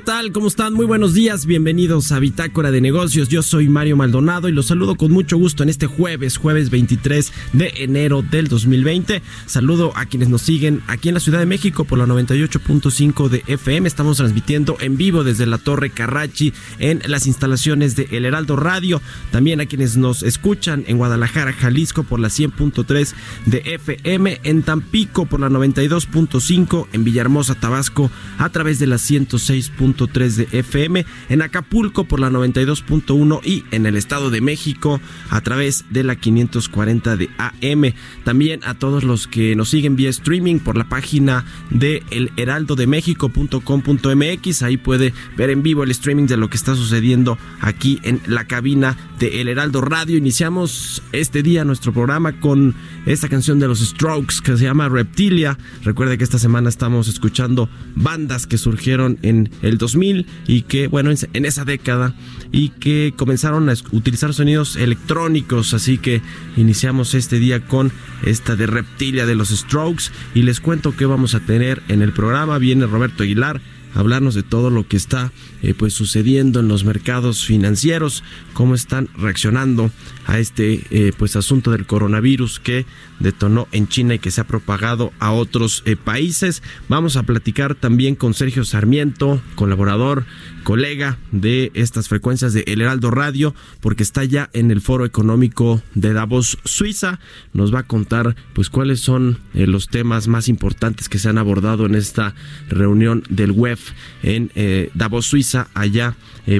¿Qué tal? ¿Cómo están? Muy buenos días. Bienvenidos a Bitácora de Negocios. Yo soy Mario Maldonado y los saludo con mucho gusto en este jueves, jueves 23 de enero del 2020. Saludo a quienes nos siguen aquí en la Ciudad de México por la 98.5 de FM. Estamos transmitiendo en vivo desde la Torre Carrachi en las instalaciones de El Heraldo Radio. También a quienes nos escuchan en Guadalajara, Jalisco por la 100.3 de FM, en Tampico por la 92.5, en Villahermosa, Tabasco a través de la 106 3 de FM, en Acapulco por la 92.1 y en el Estado de México a través de la 540 de AM. También a todos los que nos siguen vía streaming por la página de elheraldodemexico.com.mx. Ahí puede ver en vivo el streaming de lo que está sucediendo aquí en la cabina de El Heraldo Radio. Iniciamos este día nuestro programa con esta canción de los Strokes que se llama Reptilia. Recuerde que esta semana estamos escuchando bandas que surgieron en el 2000 y que, bueno, en esa década y que comenzaron a utilizar sonidos electrónicos. Así que iniciamos este día con esta de Reptilia de los Strokes y les cuento que vamos a tener en el programa. Viene Roberto Aguilar hablarnos de todo lo que está eh, pues sucediendo en los mercados financieros, cómo están reaccionando a este eh, pues asunto del coronavirus que detonó en China y que se ha propagado a otros eh, países. Vamos a platicar también con Sergio Sarmiento, colaborador, colega de estas frecuencias de El Heraldo Radio, porque está ya en el Foro Económico de Davos, Suiza. Nos va a contar pues cuáles son los temas más importantes que se han abordado en esta reunión del web en Davos, Suiza. Allá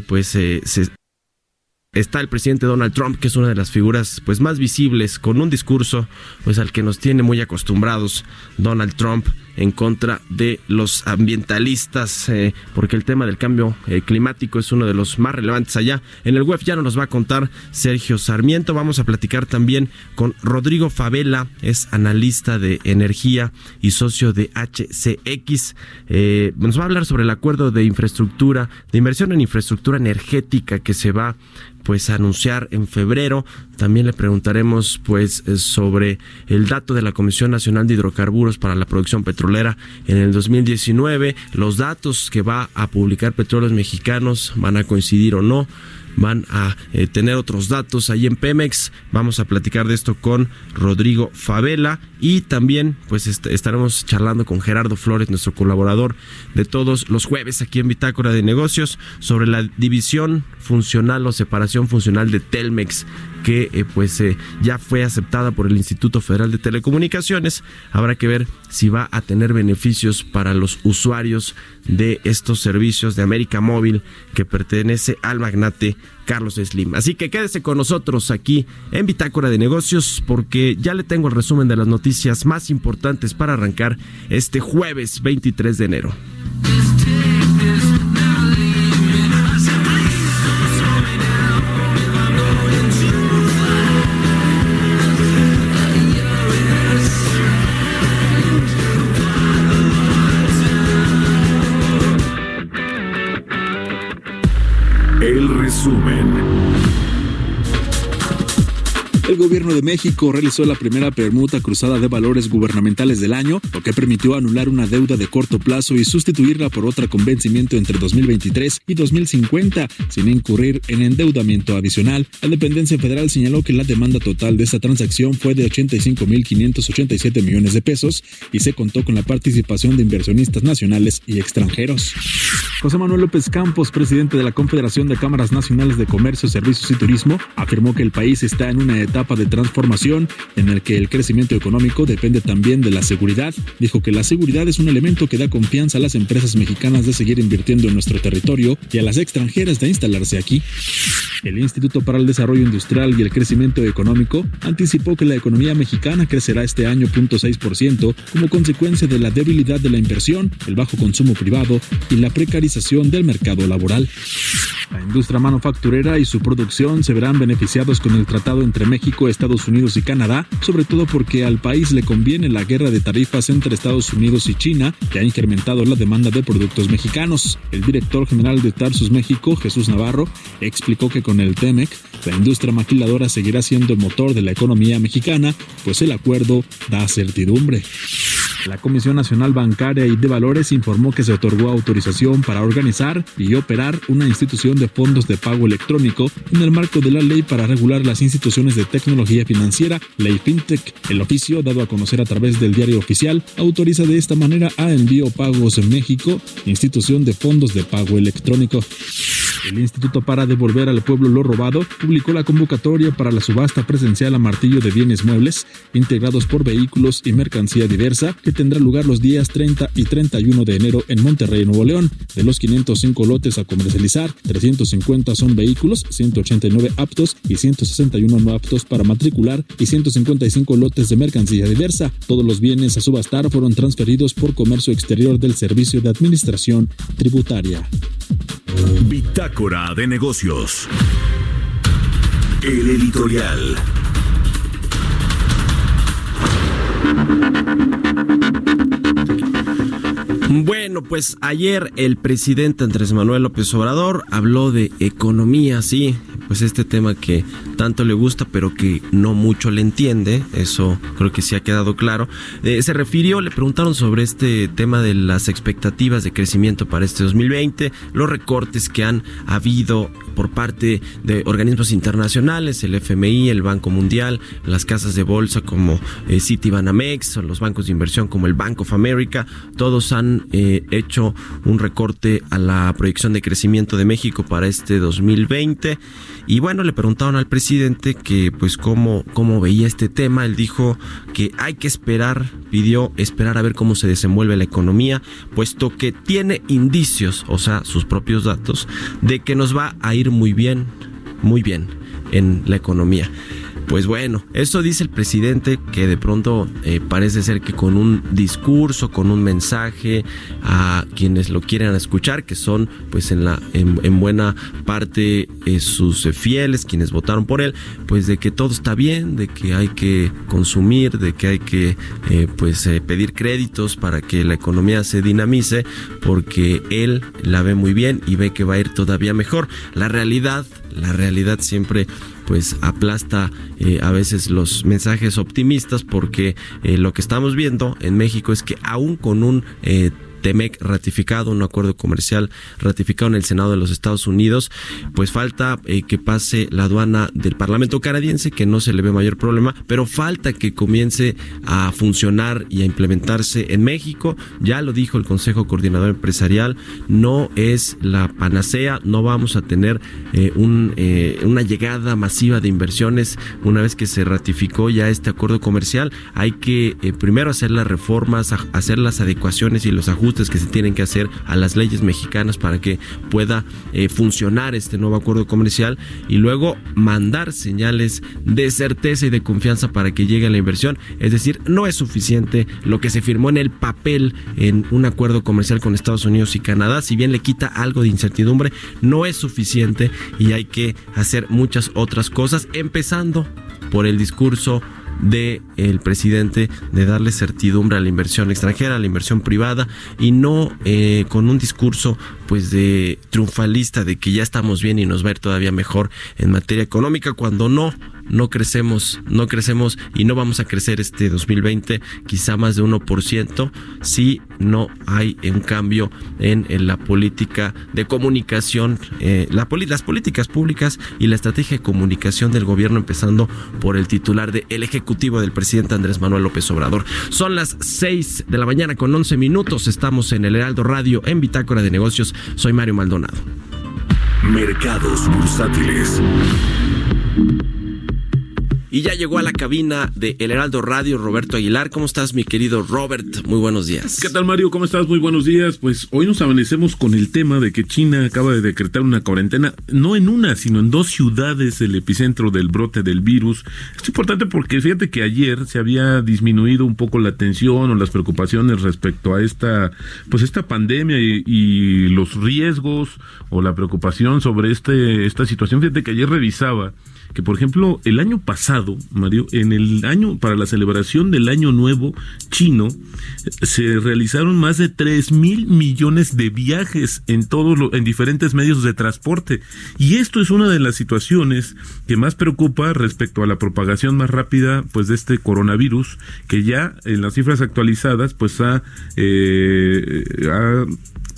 pues se está el presidente Donald Trump, que es una de las figuras pues más visibles con un discurso pues al que nos tiene muy acostumbrados Donald Trump en contra de los ambientalistas eh, porque el tema del cambio eh, climático es uno de los más relevantes allá. En el web ya nos va a contar Sergio Sarmiento. Vamos a platicar también con Rodrigo Favela, es analista de energía y socio de HCX. Eh, nos va a hablar sobre el acuerdo de infraestructura, de inversión en infraestructura energética que se va pues anunciar en febrero. También le preguntaremos pues eh, sobre el dato de la Comisión Nacional de Hidrocarburos para la producción petrolera en el 2019, los datos que va a publicar Petróleos Mexicanos van a coincidir o no van a eh, tener otros datos ahí en Pemex. Vamos a platicar de esto con Rodrigo Favela y también pues estaremos charlando con Gerardo Flores, nuestro colaborador de todos los jueves aquí en Bitácora de Negocios sobre la división funcional o separación funcional de Telmex que eh, pues eh, ya fue aceptada por el Instituto Federal de Telecomunicaciones. Habrá que ver si va a tener beneficios para los usuarios de estos servicios de América Móvil que pertenece al magnate Carlos Slim. Así que quédese con nosotros aquí en Bitácora de Negocios porque ya le tengo el resumen de las noticias más importantes para arrancar este jueves 23 de enero. Resumen. Gobierno de México realizó la primera permuta cruzada de valores gubernamentales del año, lo que permitió anular una deuda de corto plazo y sustituirla por otra con vencimiento entre 2023 y 2050, sin incurrir en endeudamiento adicional. La dependencia federal señaló que la demanda total de esta transacción fue de 85.587 millones de pesos y se contó con la participación de inversionistas nacionales y extranjeros. José Manuel López Campos, presidente de la Confederación de Cámaras Nacionales de Comercio, Servicios y Turismo, afirmó que el país está en una etapa de transformación en el que el crecimiento económico depende también de la seguridad. Dijo que la seguridad es un elemento que da confianza a las empresas mexicanas de seguir invirtiendo en nuestro territorio y a las extranjeras de instalarse aquí. El Instituto para el Desarrollo Industrial y el Crecimiento Económico anticipó que la economía mexicana crecerá este año 0.6% como consecuencia de la debilidad de la inversión, el bajo consumo privado y la precarización del mercado laboral. La industria manufacturera y su producción se verán beneficiados con el tratado entre México, Estados Unidos y Canadá, sobre todo porque al país le conviene la guerra de tarifas entre Estados Unidos y China, que ha incrementado la demanda de productos mexicanos. El director general de Tarsus México, Jesús Navarro, explicó que con el TEMEC, la industria maquiladora seguirá siendo el motor de la economía mexicana, pues el acuerdo da certidumbre. La Comisión Nacional Bancaria y de Valores informó que se otorgó autorización para organizar y operar una institución de fondos de pago electrónico en el marco de la ley para regular las instituciones de tecnología financiera, ley FinTech. El oficio, dado a conocer a través del diario oficial, autoriza de esta manera a Envío Pagos en México, institución de fondos de pago electrónico. El Instituto para Devolver al Pueblo lo Robado publicó la convocatoria para la subasta presencial a martillo de bienes muebles integrados por vehículos y mercancía diversa que tendrá lugar los días 30 y 31 de enero en Monterrey, Nuevo León. De los 505 lotes a comercializar, 350 son vehículos, 189 aptos y 161 no aptos para matricular y 155 lotes de mercancía diversa. Todos los bienes a subastar fueron transferidos por comercio exterior del Servicio de Administración Tributaria. Bitácora de negocios. El editorial. Bueno, pues ayer el presidente Andrés Manuel López Obrador habló de economía, sí, pues este tema que tanto le gusta pero que no mucho le entiende, eso creo que sí ha quedado claro. Eh, se refirió, le preguntaron sobre este tema de las expectativas de crecimiento para este 2020, los recortes que han habido por parte de organismos internacionales, el FMI, el Banco Mundial, las casas de bolsa como eh, Citibanamex los bancos de inversión como el Bank of America, todos han eh, hecho un recorte a la proyección de crecimiento de México para este 2020 y bueno, le preguntaron al presidente que pues cómo, cómo veía este tema. Él dijo que hay que esperar, pidió esperar a ver cómo se desenvuelve la economía, puesto que tiene indicios, o sea, sus propios datos, de que nos va a ir muy bien, muy bien en la economía. Pues bueno, eso dice el presidente que de pronto eh, parece ser que con un discurso, con un mensaje a quienes lo quieran escuchar, que son pues en la en, buena parte eh, sus fieles, quienes votaron por él, pues de que todo está bien, de que hay que consumir, de que hay que eh, pues pedir créditos para que la economía se dinamice, porque él la ve muy bien y ve que va a ir todavía mejor. La realidad, la realidad siempre pues aplasta eh, a veces los mensajes optimistas porque eh, lo que estamos viendo en México es que aún con un eh, TEMEC ratificado, un acuerdo comercial ratificado en el Senado de los Estados Unidos, pues falta eh, que pase la aduana del Parlamento canadiense, que no se le ve mayor problema, pero falta que comience a funcionar y a implementarse en México. Ya lo dijo el Consejo Coordinador Empresarial, no es la panacea, no vamos a tener eh, eh, una llegada masiva de inversiones una vez que se ratificó ya este acuerdo comercial. Hay que primero hacer las reformas, hacer las adecuaciones y los ajustes que se tienen que hacer a las leyes mexicanas para que pueda eh, funcionar este nuevo acuerdo comercial y luego mandar señales de certeza y de confianza para que llegue la inversión. Es decir, no es suficiente lo que se firmó en el papel en un acuerdo comercial con Estados Unidos y Canadá, si bien le quita algo de incertidumbre, no es suficiente y hay que hacer muchas otras cosas, empezando por el discurso de el presidente de darle certidumbre a la inversión extranjera, a la inversión privada y no eh, con un discurso pues de triunfalista de que ya estamos bien y nos va a ir todavía mejor en materia económica cuando no no crecemos, no crecemos y no vamos a crecer este 2020 quizá más de 1% si no hay un cambio en, la política de comunicación, eh, las políticas públicas y la estrategia de comunicación del gobierno empezando por el titular del Ejecutivo del presidente Andrés Manuel López Obrador. Son las 6 de la mañana con 11 minutos, estamos en el Heraldo Radio en Bitácora de Negocios, soy Mario Maldonado. Mercados bursátiles. Y ya llegó a la cabina de El Heraldo Radio Roberto Aguilar. ¿Cómo estás, mi querido Robert? Muy buenos días. ¿Qué tal, Mario? ¿Cómo estás? Muy buenos días. Pues hoy nos amanecemos con el tema de que China acaba de decretar una cuarentena, no en una, sino en dos ciudades, el epicentro del brote del virus. Es importante porque fíjate que ayer se había disminuido un poco la tensión o las preocupaciones respecto a esta, pues esta pandemia y, y los riesgos o la preocupación sobre este, esta situación. Fíjate que ayer revisaba que por ejemplo el año pasado, Mario, en el año para la celebración del año nuevo chino se realizaron más de 3 mil millones de viajes en todos los, en diferentes medios de transporte. Y esto es una de las situaciones que más preocupa respecto a la propagación más rápida pues de este coronavirus que ya en las cifras actualizadas pues ha, eh, ha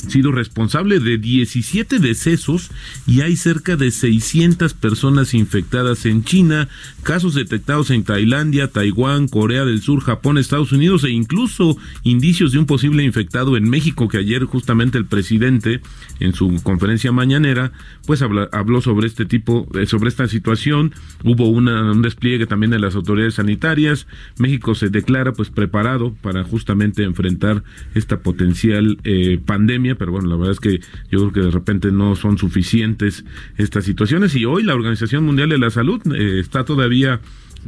sido responsable de 17 decesos y hay cerca de 600 personas infectadas en China, casos detectados en Tailandia, Taiwán, Corea del Sur, Japón, Estados Unidos e incluso indicios de un posible infectado en México que ayer justamente el presidente en su conferencia mañanera pues habló sobre este tipo, eh, sobre esta situación, hubo un despliegue también de las autoridades sanitarias, México se declara pues preparado para justamente enfrentar esta potencial eh, pandemia pero bueno, la verdad es que yo creo que de repente no son suficientes estas situaciones. Y hoy la Organización Mundial de la Salud eh, está todavía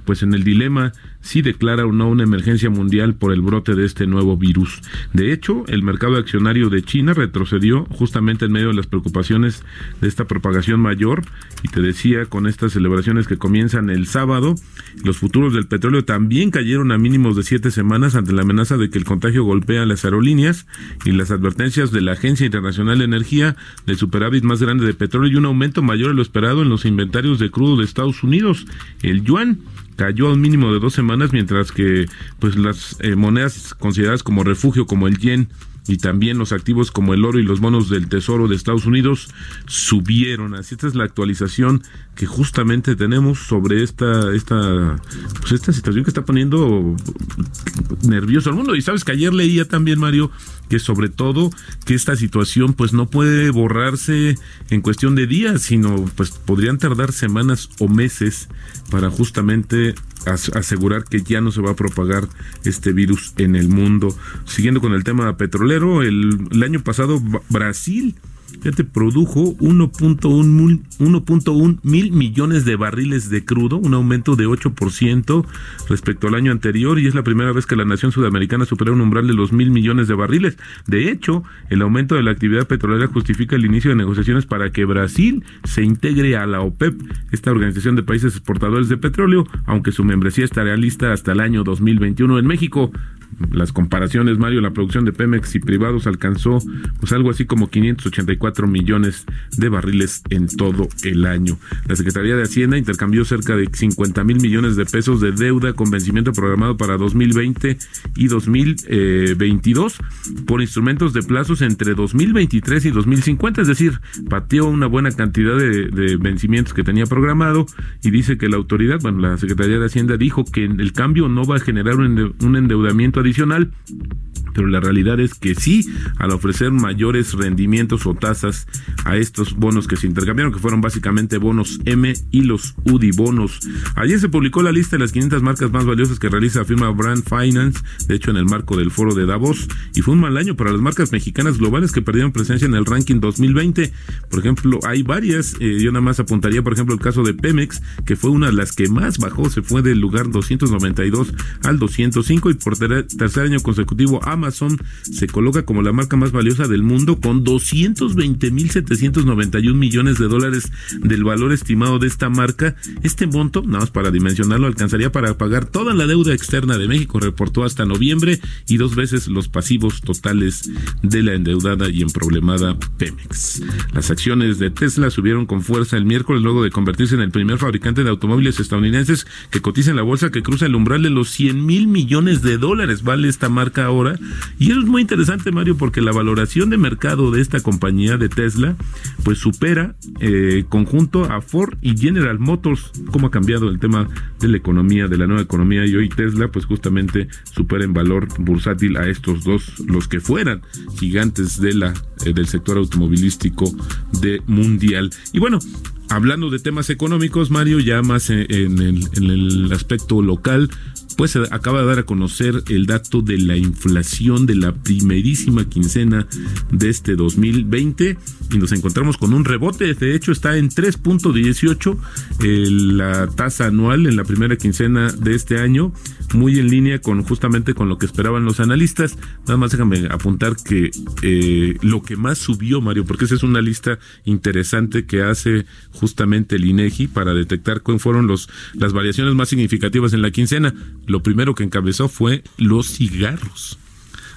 pues en el dilema si declara o no una emergencia mundial por el brote de este nuevo virus. De hecho, el mercado accionario de China retrocedió justamente en medio de las preocupaciones de esta propagación mayor y te decía con estas celebraciones que comienzan el sábado, los futuros del petróleo también cayeron a mínimos de siete semanas ante la amenaza de que el contagio golpea las aerolíneas y las advertencias de la Agencia Internacional de Energía del superávit más grande de petróleo y un aumento mayor de lo esperado en los inventarios de crudo de Estados Unidos. El yuan cayó a un mínimo de dos semanas, mientras que pues las eh, monedas consideradas como refugio, como el yen, y también los activos como el oro y los bonos del Tesoro de Estados Unidos subieron. Así esta es la actualización que justamente tenemos sobre esta esta pues esta situación que está poniendo nervioso al mundo. Y sabes que ayer leía también Mario que sobre todo que esta situación pues no puede borrarse en cuestión de días, sino pues podrían tardar semanas o meses para justamente asegurar que ya no se va a propagar este virus en el mundo. Siguiendo con el tema petrolero, el, el año pasado Brasil te produjo 1.1 mil millones de barriles de crudo, un aumento de 8% respecto al año anterior y es la primera vez que la nación sudamericana supera un umbral de los mil millones de barriles. De hecho, el aumento de la actividad petrolera justifica el inicio de negociaciones para que Brasil se integre a la OPEP, esta organización de países exportadores de petróleo, aunque su membresía estará lista hasta el año 2021 en México las comparaciones, Mario, la producción de Pemex y privados alcanzó pues algo así como 584 millones de barriles en todo el año. La Secretaría de Hacienda intercambió cerca de 50 mil millones de pesos de deuda con vencimiento programado para 2020 y 2022 por instrumentos de plazos entre 2023 y 2050, es decir, pateó una buena cantidad de, de vencimientos que tenía programado y dice que la autoridad, bueno, la Secretaría de Hacienda dijo que el cambio no va a generar un endeudamiento adicional pero la realidad es que sí, al ofrecer mayores rendimientos o tasas a estos bonos que se intercambiaron, que fueron básicamente bonos M y los UDI bonos. Ayer se publicó la lista de las 500 marcas más valiosas que realiza la firma Brand Finance, de hecho en el marco del foro de Davos, y fue un mal año para las marcas mexicanas globales que perdieron presencia en el ranking 2020. Por ejemplo, hay varias, eh, yo nada más apuntaría, por ejemplo, el caso de Pemex, que fue una de las que más bajó, se fue del lugar 292 al 205 y por, tercer año consecutivo, Amazon se coloca como la marca más valiosa del mundo con 220.791 millones de dólares del valor estimado de esta marca. Este monto, nada más para dimensionarlo, alcanzaría para pagar toda la deuda externa de México, reportó hasta noviembre, y dos veces los pasivos totales de la endeudada y emproblemada Pemex. Las acciones de Tesla subieron con fuerza el miércoles luego de convertirse en el primer fabricante de automóviles estadounidenses que cotiza en la bolsa que cruza el umbral de los 100 mil millones de dólares vale esta marca ahora. Y eso es muy interesante, Mario, porque la valoración de mercado de esta compañía de Tesla, pues supera eh, conjunto a Ford y General Motors. ¿Cómo ha cambiado el tema de la economía, de la nueva economía? Y hoy Tesla, pues justamente supera en valor bursátil a estos dos, los que fueran gigantes de la, eh, del sector automovilístico de mundial. Y bueno, hablando de temas económicos, Mario, ya más el, en el aspecto local, pues se acaba de dar a conocer el dato de la inflación de la primerísima quincena de este 2020 y nos encontramos con un rebote, de hecho está en 3.18 la tasa anual en la primera quincena de este año, muy en línea con justamente con lo que esperaban los analistas. Nada más déjame apuntar que eh, lo que más subió, Mario, porque esa es una lista interesante que hace justamente el INEGI para detectar cuáles fueron los, las variaciones más significativas en la quincena lo primero que encabezó fue los cigarros.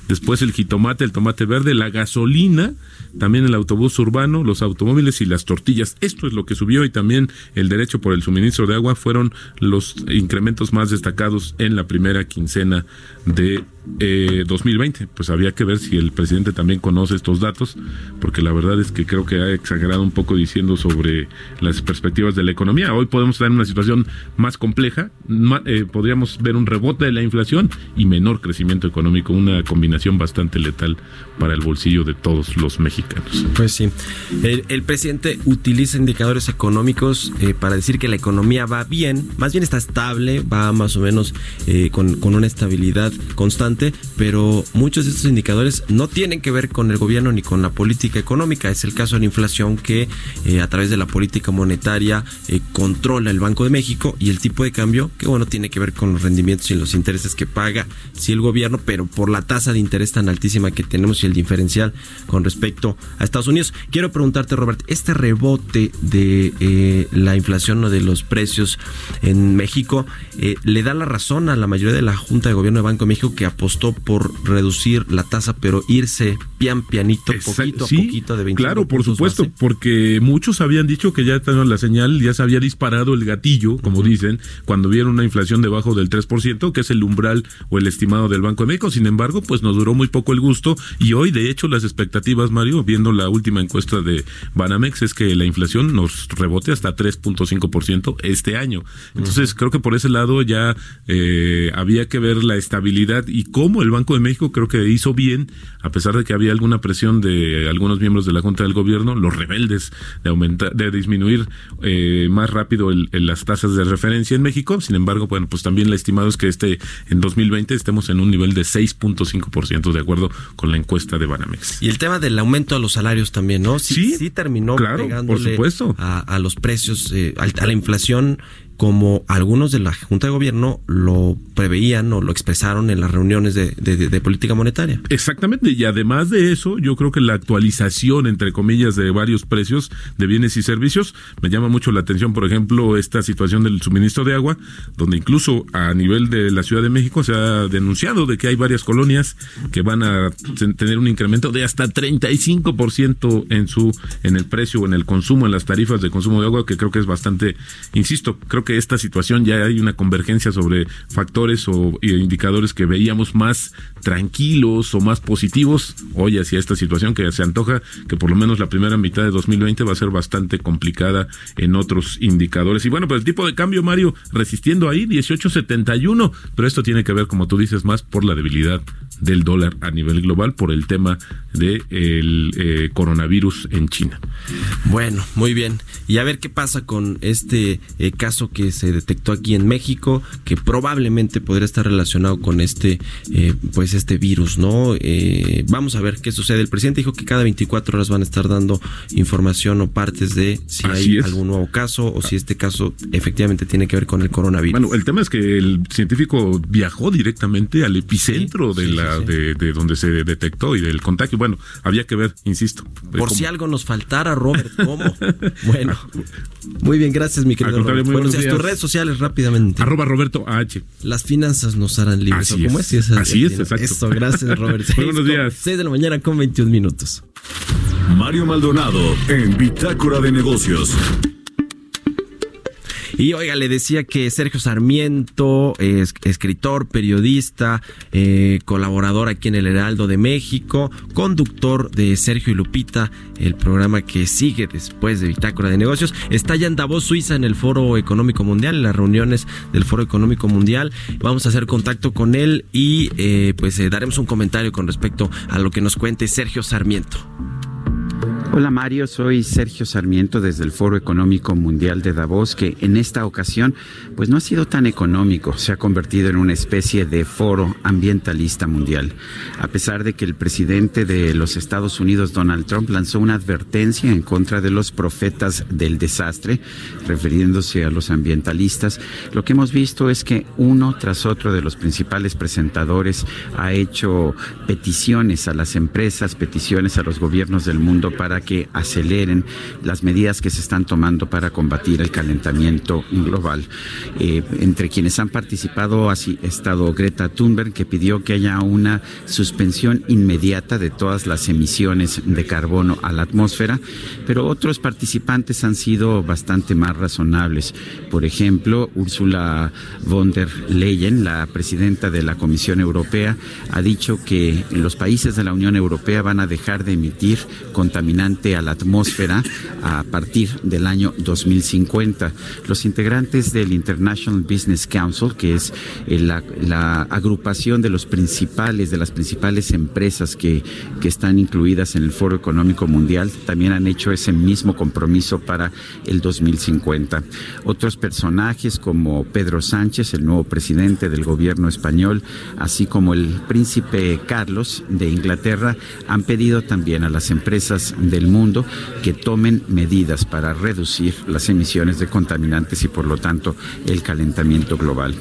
Después el jitomate, el tomate verde, la gasolina, también el autobús urbano, los automóviles y las tortillas. Esto es lo que subió y también el derecho por el suministro de agua fueron los incrementos más destacados en la primera quincena de 2020. Eh, pues había que ver si el presidente también conoce estos datos, porque la verdad es que creo que ha exagerado un poco diciendo sobre las perspectivas de la economía. Hoy podemos estar en una situación más compleja, eh, podríamos ver un rebote de la inflación y menor crecimiento económico, una combinación bastante letal para el bolsillo de todos los mexicanos. Pues sí, el, presidente utiliza indicadores económicos eh, para decir que la economía va bien, más bien está estable, va más o menos con, con una estabilidad constante, pero muchos de estos indicadores no tienen que ver con el gobierno ni con la política económica. Es el caso de la inflación que eh, a través de la política monetaria eh, controla el Banco de México y el tipo de cambio que bueno tiene que ver con los rendimientos y los intereses que paga sí el gobierno, pero por la tasa de interés tan altísima que tenemos y el diferencial con respecto a Estados Unidos. Quiero preguntarte, Robert, este rebote de eh, la inflación o de los precios en México le da la razón a la mayoría de la Junta de Gobierno de Banco de México que apostó por reducir la tasa, pero irse pian pianito, poquito a poquito de 25 Claro, por supuesto, porque muchos habían dicho que ya tenían la señal, ya se había disparado el gatillo, como dicen, cuando vieron una inflación debajo del 3%, que es el umbral o el estimado del Banco de México. Sin embargo, pues nos duró muy poco el gusto y hoy, de hecho, las expectativas, Mario, viendo la última encuesta de Banamex, es que la inflación nos rebote hasta 3.5% este año. Entonces, creo que por ese lado ya eh, había que ver la estabilidad y cómo el Banco de México creo que hizo bien, a pesar de que había alguna presión de algunos miembros de la Junta del Gobierno, los rebeldes de aumentar, de disminuir eh, más rápido el, las tasas de referencia en México. Sin embargo, bueno, pues también la estimado es que este en 2020 estemos en un nivel de 6.5% de acuerdo con la encuesta de Banamex. Y el tema del aumento a los salarios también, ¿no? Sí, sí, terminó claro, por supuesto. A, los precios, eh, a la inflación como algunos de la Junta de Gobierno lo preveían o lo expresaron en las reuniones de, política monetaria. Exactamente, y además de eso, yo creo que la actualización, entre comillas, de varios precios de bienes y servicios, me llama mucho la atención, por ejemplo, esta situación del suministro de agua, donde incluso a nivel de la Ciudad de México se ha denunciado de que hay varias colonias que van a tener un incremento de hasta 35% en su en el precio o en el consumo, en las tarifas de consumo de agua, que creo que es bastante, insisto, creo que esta situación ya hay una convergencia sobre factores o indicadores que veíamos más tranquilos o más positivos hoy hacia esta situación que se antoja que por lo menos la primera mitad de 2020 va a ser bastante complicada en otros indicadores. Y bueno, pues el tipo de cambio, Mario, resistiendo ahí 18.71, pero esto tiene que ver, como tú dices, más por la debilidad del dólar a nivel global por el tema del de eh, coronavirus en China. Bueno, muy bien. Y a ver qué pasa con este eh, caso que se detectó aquí en México, que probablemente podría estar relacionado con este, eh, pues este virus, ¿no? Eh, vamos a ver qué sucede. El presidente dijo que cada 24 horas van a estar dando información o partes de si hay algún nuevo caso o si este caso efectivamente tiene que ver con el coronavirus. Bueno, el tema es que el científico viajó directamente al epicentro de la de, de, donde se detectó y del contagio. Bueno, había que ver, insisto. Por si algo nos faltara, Robert, ¿cómo? bueno, muy bien, gracias, mi querido Robert. Buenos días. Tus redes sociales rápidamente. Arroba Roberto H. Las finanzas nos harán libres. Así ¿Cómo es? es? Así es, exacto. Eso, gracias, Robert. Buenos días. 6 de la mañana con 21 minutos. Mario Maldonado en Bitácora de Negocios. Y oiga, le decía que Sergio Sarmiento, es escritor, periodista, eh, colaborador aquí en el Heraldo de México, conductor de Sergio y Lupita, el programa que sigue después de Bitácora de Negocios, está ya en Davos, Suiza, en el Foro Económico Mundial, en las reuniones del Foro Económico Mundial. Vamos a hacer contacto con él y eh, pues eh, daremos un comentario con respecto a lo que nos cuente Sergio Sarmiento. Hola Mario, soy Sergio Sarmiento desde el Foro Económico Mundial de Davos, que en esta ocasión pues no ha sido tan económico, se ha convertido en una especie de foro ambientalista mundial. A pesar de que el presidente de los Estados Unidos, Donald Trump, lanzó una advertencia en contra de los profetas del desastre, refiriéndose a los ambientalistas, lo que hemos visto es que uno tras otro de los principales presentadores ha hecho peticiones a las empresas, peticiones a los gobiernos del mundo para que aceleren las medidas que se están tomando para combatir el calentamiento global. Eh, entre quienes han participado ha estado Greta Thunberg, que pidió que haya una suspensión inmediata de todas las emisiones de carbono a la atmósfera, pero otros participantes han sido bastante más razonables. Por ejemplo, Ursula von der Leyen, la presidenta de la Comisión Europea, ha dicho que los países de la Unión Europea van a dejar de emitir contaminantes a la atmósfera a partir del año 2050. Los integrantes del International Business Council, que es la, la agrupación de los principales, de las principales empresas que, que están incluidas en el Foro Económico Mundial, también han hecho ese mismo compromiso para el 2050. Otros personajes como Pedro Sánchez, el nuevo presidente del gobierno español, así como el príncipe Carlos de Inglaterra, han pedido también a las empresas del mundo que tomen medidas para reducir las emisiones de contaminantes y por lo tanto el calentamiento global.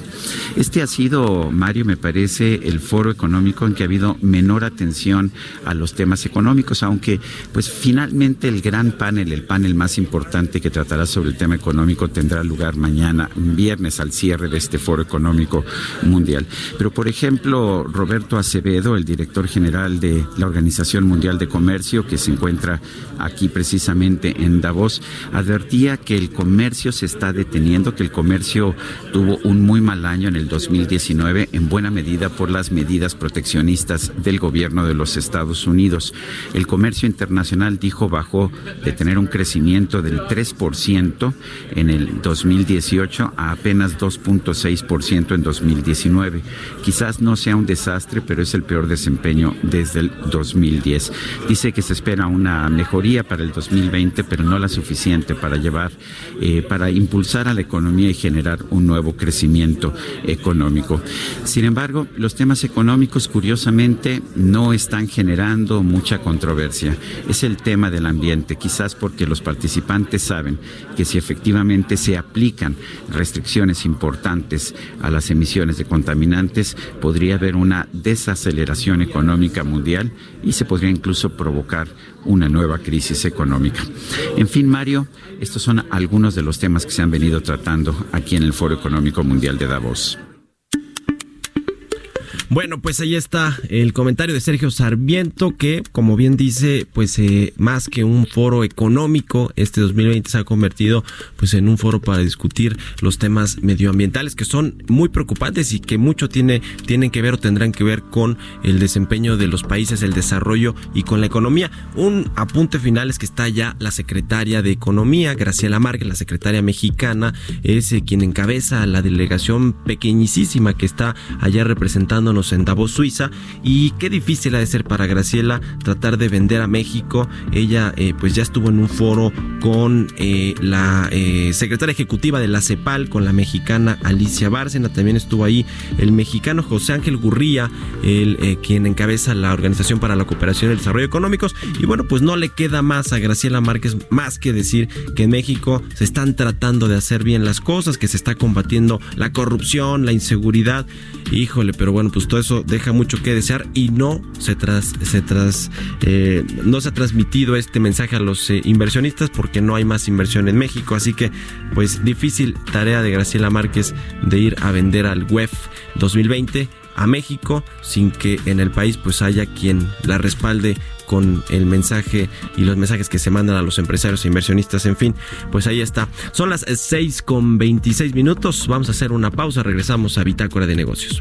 Este ha sido, Mario, me parece, el foro económico en que ha habido menor atención a los temas económicos, aunque pues finalmente el gran panel, el panel más importante que tratará sobre el tema económico tendrá lugar mañana, viernes, al cierre de este foro económico mundial. Pero, por ejemplo, Roberto Acevedo, el director general de la Organización Mundial de Comercio, que se encuentra aquí precisamente en Davos, advertía que el comercio se está deteniendo, que el comercio tuvo un muy mal año en el 2019, en buena medida por las medidas proteccionistas del gobierno de los Estados Unidos. El comercio internacional, dijo, bajó de tener un crecimiento del 3% en el 2018 a apenas 2.6% en 2019. Quizás no sea un desastre, pero es el peor desempeño desde el 2010. Dice que se espera una mejoría para el 2020, pero no la suficiente para llevar, eh, para impulsar a la economía y generar un nuevo crecimiento económico. Sin embargo, los temas económicos, curiosamente, no están generando mucha controversia. Es el tema del ambiente, quizás porque los participantes saben que si efectivamente se aplican restricciones importantes a las emisiones de contaminantes, podría haber una desaceleración económica mundial y se podría incluso provocar una nueva crisis económica. En fin, Mario, estos son algunos de los temas que se han venido tratando aquí en el Foro Económico Mundial de Davos. Bueno, pues ahí está el comentario de Sergio Sarmiento que, como bien dice, pues eh, más que un foro económico, este 2020 se ha convertido pues en un foro para discutir los temas medioambientales que son muy preocupantes y que mucho tiene tienen que ver o tendrán que ver con el desempeño de los países, el desarrollo y con la economía. Un apunte final es que está ya la secretaria de Economía, Graciela Márquez, la secretaria mexicana, es eh, quien encabeza la delegación pequeñísima que está allá representándonos En Davos, Suiza. Y qué difícil ha de ser para Graciela tratar de vender a México. Ella eh, pues ya estuvo en un foro con eh, la eh, secretaria ejecutiva de la CEPAL, con la mexicana Alicia Bárcena. También estuvo ahí el mexicano José Ángel Gurría, el, quien encabeza la Organización para la Cooperación y el Desarrollo Económicos. Y bueno, pues no le queda más a Graciela Márquez más que decir que en México se están tratando de hacer bien las cosas, que se está combatiendo la corrupción, la inseguridad. Híjole, pero bueno, pues todo eso deja mucho que desear y no se tras, se tras, eh, no se ha transmitido este mensaje a los eh, inversionistas porque no hay más inversión en México. Así que, pues difícil tarea de Graciela Márquez de ir a vender al WEF 2020 a México sin que en el país pues haya quien la respalde con el mensaje y los mensajes que se mandan a los empresarios e inversionistas, en fin, pues ahí está. Son las 6 con 26 minutos, vamos a hacer una pausa, regresamos a Bitácora de Negocios.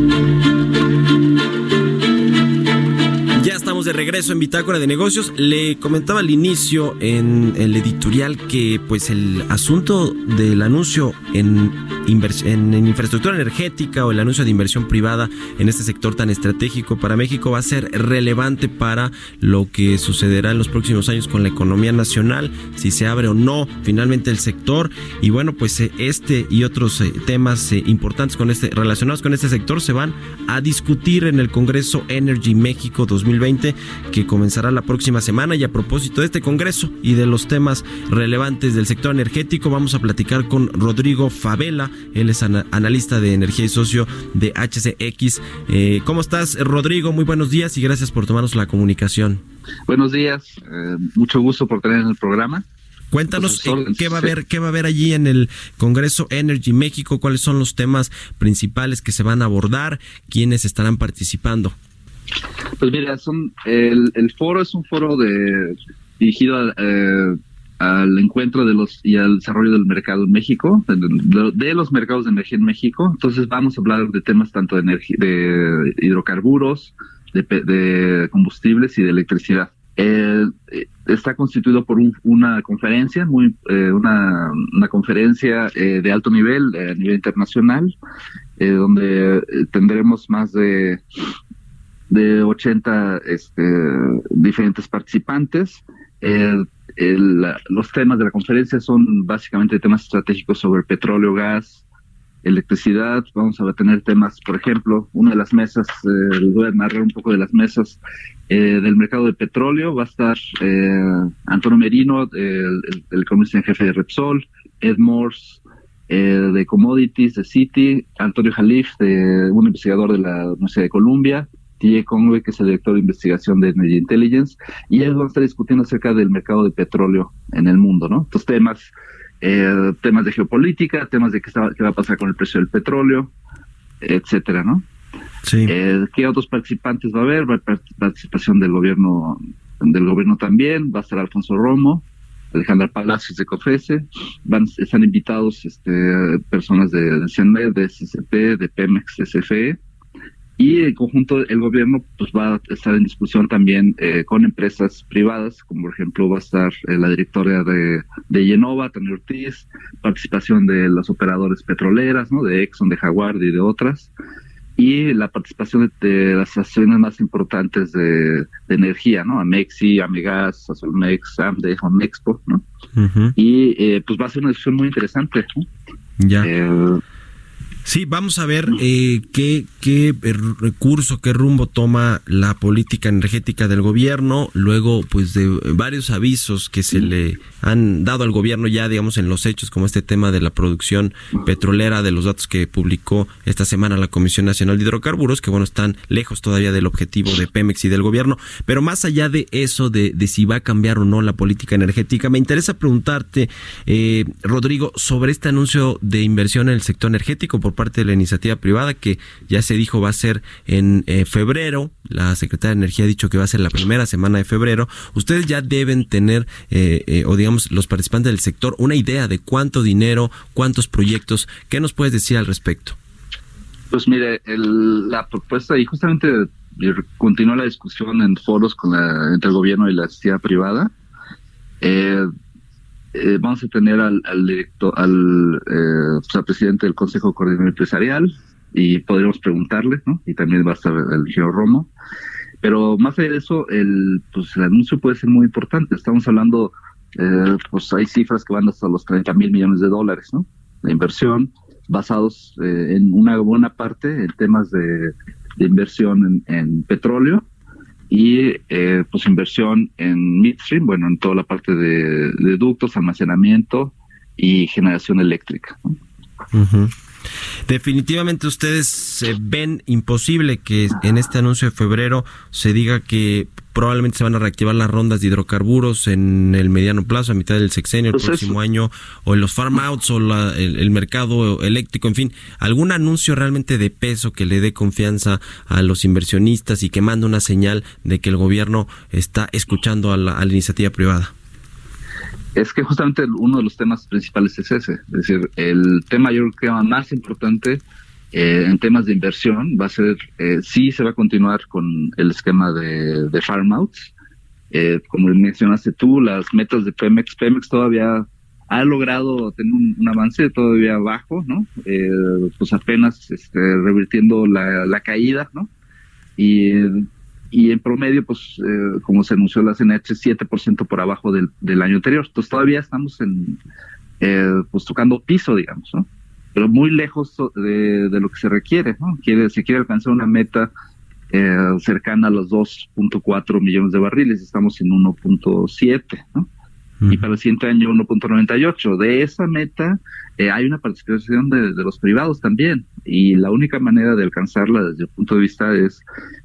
De regreso en Bitácora de Negocios. Le comentaba al inicio en el editorial que pues el asunto del anuncio en, en, infraestructura energética o el anuncio de inversión privada en este sector tan estratégico para México va a ser relevante para lo que sucederá en los próximos años con la economía nacional, si se abre o no finalmente el sector. Y bueno, pues eh, este y otros eh, temas eh, importantes con este relacionados con este sector se van a discutir en el Congreso Energy México 2020 2020 que comenzará la próxima semana. Y a propósito de este Congreso y de los temas relevantes del sector energético, vamos a platicar con Rodrigo Favela. Él es analista de energía y socio de HCX. Eh, ¿Cómo estás, Rodrigo? Muy buenos días y gracias por tomarnos la comunicación. Buenos días, eh, mucho gusto por tener en el programa. Cuéntanos eh, qué va a haber, qué va a haber allí en el Congreso Energy México, cuáles son los temas principales que se van a abordar, quiénes estarán participando. Pues mira, son, el, el foro es un foro de, dirigido eh, al encuentro de los y al desarrollo del mercado en México, de, los mercados de energía en México. Entonces vamos a hablar de temas tanto de, energía, de hidrocarburos, de, combustibles y de electricidad. Eh, está constituido por una conferencia, muy, eh, una, conferencia de alto nivel, a nivel internacional, donde tendremos más de de 80 este, diferentes participantes. Los temas de la conferencia son básicamente temas estratégicos sobre petróleo, gas, electricidad. Vamos a tener temas, por ejemplo, una de las mesas, eh, les voy a narrar un poco de las mesas eh, del mercado de petróleo. Va a estar eh, Antonio Merino, el, el, economista en jefe de Repsol, Ed Morse, de Commodities, de City, Antonio Jalif, de, un investigador de la Universidad de Columbia, T.J. Conway, que es el director de investigación de Energy Intelligence, y ellos van a estar discutiendo acerca del mercado de petróleo en el mundo, ¿no? Estos temas, eh, temas de geopolítica, temas de qué, qué, va a pasar con el precio del petróleo, etcétera, ¿no? Sí. Eh, ¿Qué otros participantes va a haber? Va a haber participación del gobierno, del gobierno también, va a estar Alfonso Romo, Alejandra Palacios de COFESE, van, están invitados este, personas de, de CENMED, de SCP, de Pemex, de CFE, y en conjunto el gobierno pues va a estar en discusión también eh, con empresas privadas, como por ejemplo va a estar eh, la directora de, de Yenova, Tania Ortiz, participación de las operadores petroleras, ¿no? de Exxon, de Jaguar y de otras, y la participación de, las asociaciones más importantes de, energía, ¿no? Amexi, Amegas, Azulmex, AMDE, Homexpo, ¿no? Y eh, pues va a ser una discusión muy interesante. Ya. Sí, vamos a ver eh, qué, qué recurso, qué rumbo toma la política energética del gobierno, luego pues de varios avisos que se le han dado al gobierno ya, digamos, en los hechos, como este tema de la producción petrolera, de los datos que publicó esta semana la Comisión Nacional de Hidrocarburos, que bueno, están lejos todavía del objetivo de Pemex y del gobierno, pero más allá de eso, de, de si va a cambiar o no la política energética, me interesa preguntarte, eh, Rodrigo, sobre este anuncio de inversión en el sector energético por parte de la iniciativa privada que ya se dijo va a ser en eh, febrero. La Secretaría de Energía ha dicho que va a ser la primera semana de febrero. Ustedes ya deben tener, eh, o digamos, los participantes del sector, una idea de cuánto dinero, cuántos proyectos. ¿Qué nos puedes decir al respecto? Pues mire, la propuesta y justamente continúa la discusión en foros con entre el gobierno y la sociedad privada. Eh, eh, vamos a tener al, al director, al, eh, pues, presidente del Consejo Coordinador Empresarial y podríamos preguntarle, ¿no? Y también va a estar el ingeniero Romo. Pero más allá de eso, el, pues, el anuncio puede ser muy importante. Estamos hablando, eh, pues hay cifras que van hasta los 30 mil millones de dólares, ¿no? De inversión, basados eh, en una buena parte en temas de, inversión en petróleo y eh, pues inversión en midstream, bueno, en toda la parte de, ductos, almacenamiento y generación eléctrica. Definitivamente ustedes ven imposible que en este anuncio de febrero se diga que probablemente se van a reactivar las rondas de hidrocarburos en el mediano plazo, a mitad del sexenio, el pues próximo año, o en los farm outs, o el, mercado eléctrico, en fin, algún anuncio realmente de peso que le dé confianza a los inversionistas y que mande una señal de que el gobierno está escuchando a la, iniciativa privada. Es que justamente uno de los temas principales es ese, es decir, el tema yo creo que más importante eh, en temas de inversión va a ser, eh, sí se va a continuar con el esquema de, de farm outs. Eh, como mencionaste tú, las metas de Pemex, Pemex todavía ha logrado tener un, avance todavía bajo, ¿no? Eh, pues apenas este, revirtiendo la, caída, ¿no? Y, y en promedio, pues, eh, como se anunció la CNH, 7% por abajo del, del año anterior. Entonces todavía estamos en, pues tocando piso, digamos, ¿no? Pero muy lejos de, lo que se requiere, ¿no? Quiere, se quiere alcanzar una meta eh, cercana a los 2.4 millones de barriles, estamos en 1.7, ¿no? Y para el siguiente año 1.98. De esa meta eh, hay una participación de, los privados también, y la única manera de alcanzarla desde el punto de vista es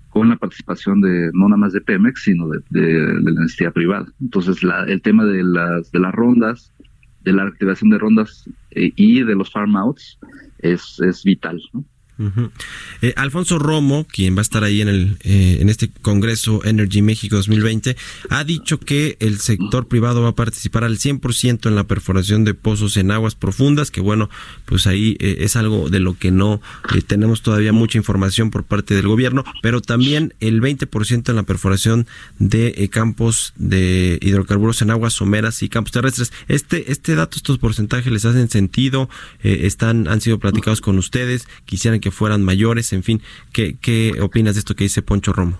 con la participación de no nada más de Pemex, sino de, la necesidad privada. Entonces, la, el tema de las, de las rondas, de la activación de rondas eh, y de los farm outs es, es vital. ¿no? Eh, Alfonso Romo, quien va a estar ahí en, el, eh, en este Congreso Energy México 2020, ha dicho que el sector privado va a participar al 100% en la perforación de pozos en aguas profundas, que bueno, pues ahí eh, es algo de lo que no tenemos todavía mucha información por parte del gobierno, pero también el 20% en la perforación de campos de hidrocarburos en aguas someras y campos terrestres. Este, este dato, estos porcentajes les hacen sentido, están, han sido platicados con ustedes, quisieran que que fueran mayores, en fin, ¿qué, qué opinas de esto que dice Poncho Romo?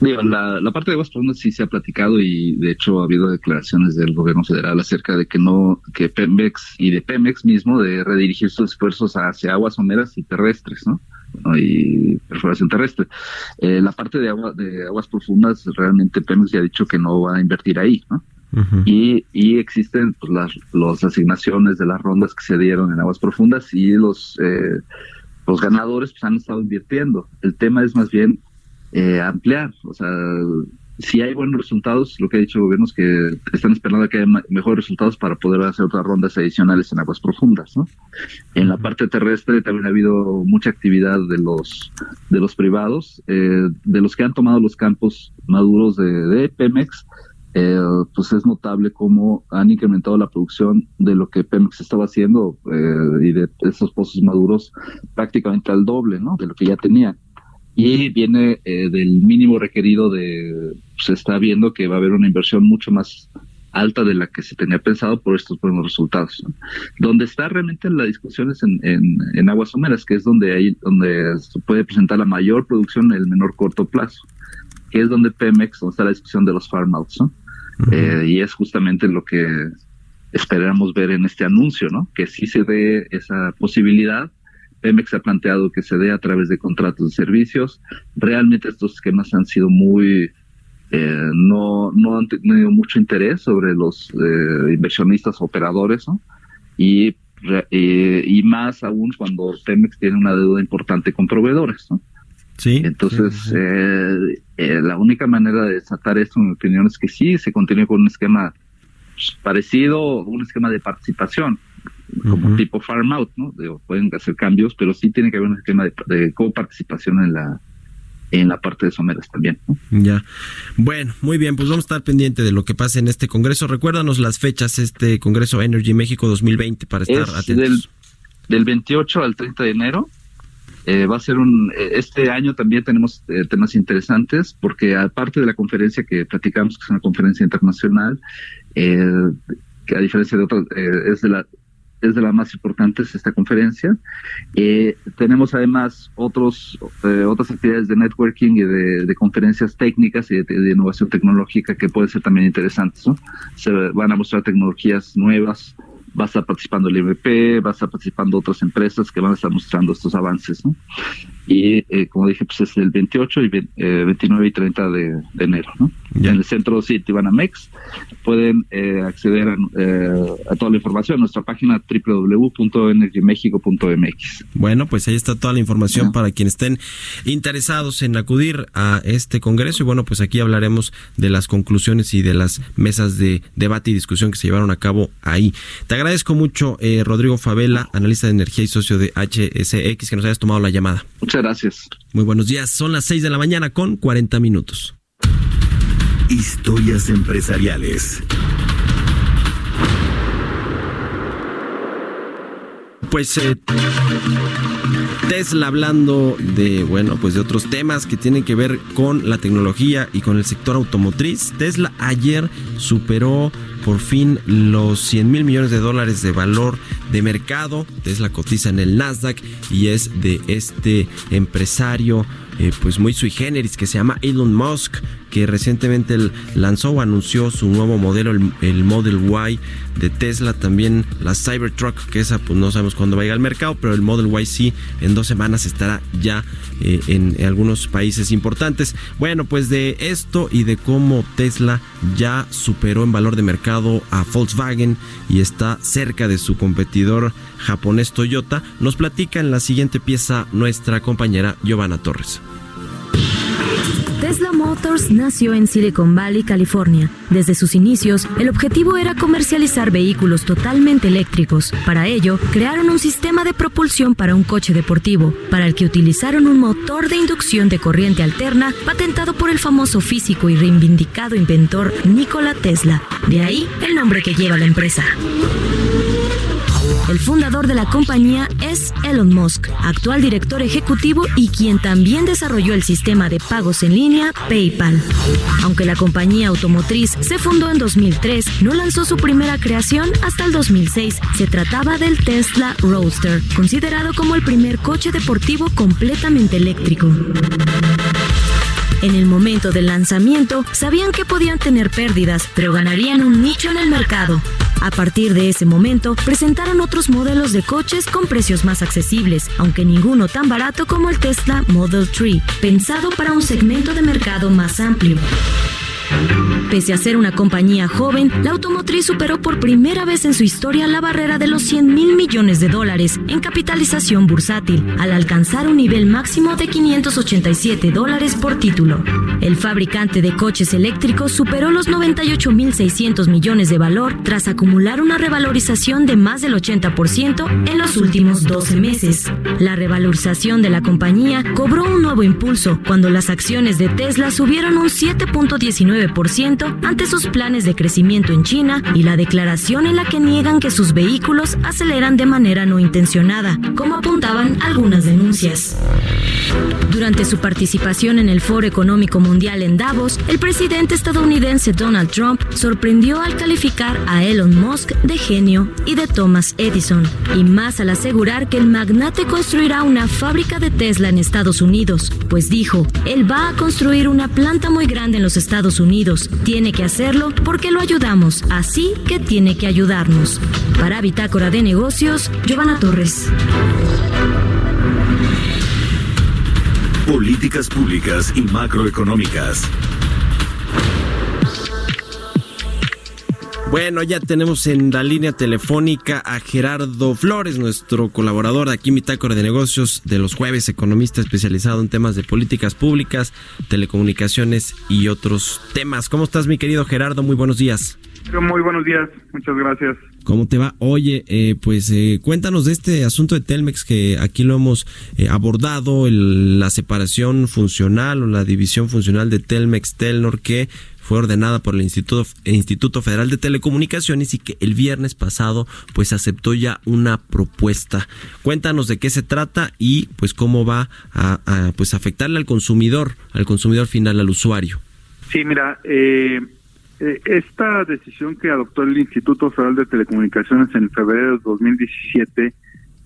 Digo, la, parte de aguas profundas sí se ha platicado y de hecho ha habido declaraciones del gobierno federal acerca de que no, que Pemex y de Pemex mismo de redirigir sus esfuerzos hacia aguas someras y terrestres, ¿no? y perforación terrestre. Eh, la parte de, agua, de aguas profundas, realmente Pemex ya ha dicho que no va a invertir ahí, ¿no? y, y, existen pues, las los asignaciones de las rondas que se dieron en aguas profundas y los eh, los ganadores pues, han estado invirtiendo. El tema es más bien eh, ampliar, o sea, si hay buenos resultados, lo que ha dicho el gobierno es que están esperando que haya mejores resultados para poder hacer otras rondas adicionales en aguas profundas, ¿no? En la parte terrestre también ha habido mucha actividad de los de los privados, eh, de los que han tomado los campos maduros de, de Pemex, eh, pues es notable cómo han incrementado la producción de lo que Pemex estaba haciendo eh, y de esos pozos maduros prácticamente al doble, ¿no? De lo que ya tenía. Y viene eh, del mínimo requerido de, se está viendo que va a haber una inversión mucho más alta de la que se tenía pensado por estos buenos resultados. Donde está realmente la discusión es en, en, aguas someras, que es donde hay, donde se puede presentar la mayor producción en el menor corto plazo, que es donde Pemex, donde está la discusión de los farm outs. Eh, y es justamente lo que esperamos ver en este anuncio, ¿no? Que sí se dé esa posibilidad. Pemex ha planteado que se dé a través de contratos de servicios. Realmente estos esquemas han sido muy, eh, no, no han tenido mucho interés sobre los eh, inversionistas operadores, ¿no? Y, y más aún cuando Pemex tiene una deuda importante con proveedores, ¿no? Entonces, eh, eh, la única manera de desatar esto, en mi opinión, es que sí se continúe con un esquema parecido, un esquema de participación. como tipo farm out, ¿no? pueden hacer cambios, pero sí tiene que haber un esquema de, de coparticipación en la en la parte de someras también. Ya. Bueno, muy bien, pues vamos a estar pendiente de lo que pase en este congreso. Recuérdanos las fechas, este Congreso Energy México 2020, para estar atentos. Del, del 28 al 30 de enero. Eh, va a ser un. Eh, este año también tenemos eh, temas interesantes, porque aparte de la conferencia que platicamos, que es una conferencia internacional, que a diferencia de otras, es de la es de las más importantes esta conferencia. Eh, tenemos además otros eh, otras actividades de networking y de, conferencias técnicas y de, innovación tecnológica que pueden ser también interesantes. Se van a mostrar tecnologías nuevas, va a estar participando el IVP, va a estar participando otras empresas que van a estar mostrando estos avances. ¿no? Y eh, como dije, pues es el 28 y 29 y 30 de, enero. ¿no? En el centro City Banamex pueden eh, acceder eh, a, toda la información en nuestra página www.energymexico.mx. Bueno, pues ahí está toda la información para quienes estén interesados en acudir a este congreso y bueno, pues aquí hablaremos de las conclusiones y de las mesas de debate y discusión que se llevaron a cabo ahí. Te agradezco mucho, eh, Rodrigo Favela, analista de energía y socio de HSX, que nos hayas tomado la llamada. Muchas gracias. Muy buenos días, son las 6 de la mañana con 40 minutos. Historias empresariales. Pues eh, Tesla hablando de, bueno, pues de otros temas que tienen que ver con la tecnología y con el sector automotriz. Tesla ayer superó por fin los 100 mil millones de dólares de valor de mercado. Tesla cotiza en el Nasdaq y es de este empresario eh, pues muy sui generis que se llama Elon Musk que recientemente lanzó o anunció su nuevo modelo, el, Model Y de Tesla, también la Cybertruck, que esa pues no sabemos cuándo va a llegar al mercado, pero el Model Y sí, en dos semanas estará ya eh, en, en, algunos países importantes. Bueno, pues de esto y de cómo Tesla ya superó en valor de mercado a Volkswagen y está cerca de su competidor japonés Toyota, nos platica en la siguiente pieza nuestra compañera Giovanna Torres. Tesla Motors nació en Silicon Valley, California. Desde sus inicios, el objetivo era comercializar vehículos totalmente eléctricos. Para ello, crearon un sistema de propulsión para un coche deportivo, para el que utilizaron un motor de inducción de corriente alterna patentado por el famoso físico y reivindicado inventor Nikola Tesla. De ahí el nombre que lleva la empresa. El fundador de la compañía es Elon Musk, actual director ejecutivo y quien también desarrolló el sistema de pagos en línea PayPal. Aunque la compañía automotriz se fundó en 2003, no lanzó su primera creación hasta el 2006. Se trataba del Tesla Roadster, considerado como el primer coche deportivo completamente eléctrico. En el momento del lanzamiento, sabían que podían tener pérdidas, pero ganarían un nicho en el mercado. A partir de ese momento, presentaron otros modelos de coches con precios más accesibles, aunque ninguno tan barato como el Tesla Model 3, pensado para un segmento de mercado más amplio. Pese a ser una compañía joven, la automotriz superó por primera vez en su historia la barrera de los 100 mil millones de dólares en capitalización bursátil, al alcanzar un nivel máximo de 587 dólares por título. El fabricante de coches eléctricos superó los 98.600 millones de valor tras acumular una revalorización de más del 80% en los últimos 12 meses. La revalorización de la compañía cobró un nuevo impulso cuando las acciones de Tesla subieron un 7.19 ante sus planes de crecimiento en China y la declaración en la que niegan que sus vehículos aceleran de manera no intencionada, como apuntaban algunas denuncias. Durante su participación en el Foro Económico Mundial en Davos, el presidente estadounidense Donald Trump sorprendió al calificar a Elon Musk de genio y de Thomas Edison, y más al asegurar que el magnate construirá una fábrica de Tesla en Estados Unidos, pues dijo, él va a construir una planta muy grande en los Estados Unidos tiene que hacerlo porque lo ayudamos, así que tiene que ayudarnos. Para Bitácora de Negocios, Giovanna Torres. Políticas públicas y macroeconómicas. Bueno, ya tenemos en la línea telefónica a Gerardo Flores, nuestro colaborador de aquí, Mitácora de Negocios de los jueves, economista especializado en temas de políticas públicas, telecomunicaciones y otros temas. ¿Cómo estás, mi querido Gerardo? Muy buenos días. Muy buenos días, muchas gracias. ¿Cómo te va? Oye, eh, pues eh, cuéntanos de este asunto de Telmex que aquí lo hemos eh, abordado, la separación funcional o la división funcional de Telmex Telnor que fue ordenada por el Instituto, Instituto Federal de Telecomunicaciones y que el viernes pasado pues aceptó ya una propuesta. Cuéntanos de qué se trata y pues cómo va a, pues afectarle al consumidor, al consumidor final, al usuario. Sí, mira, eh, eh, esta decisión que adoptó el Instituto Federal de Telecomunicaciones en febrero de 2017,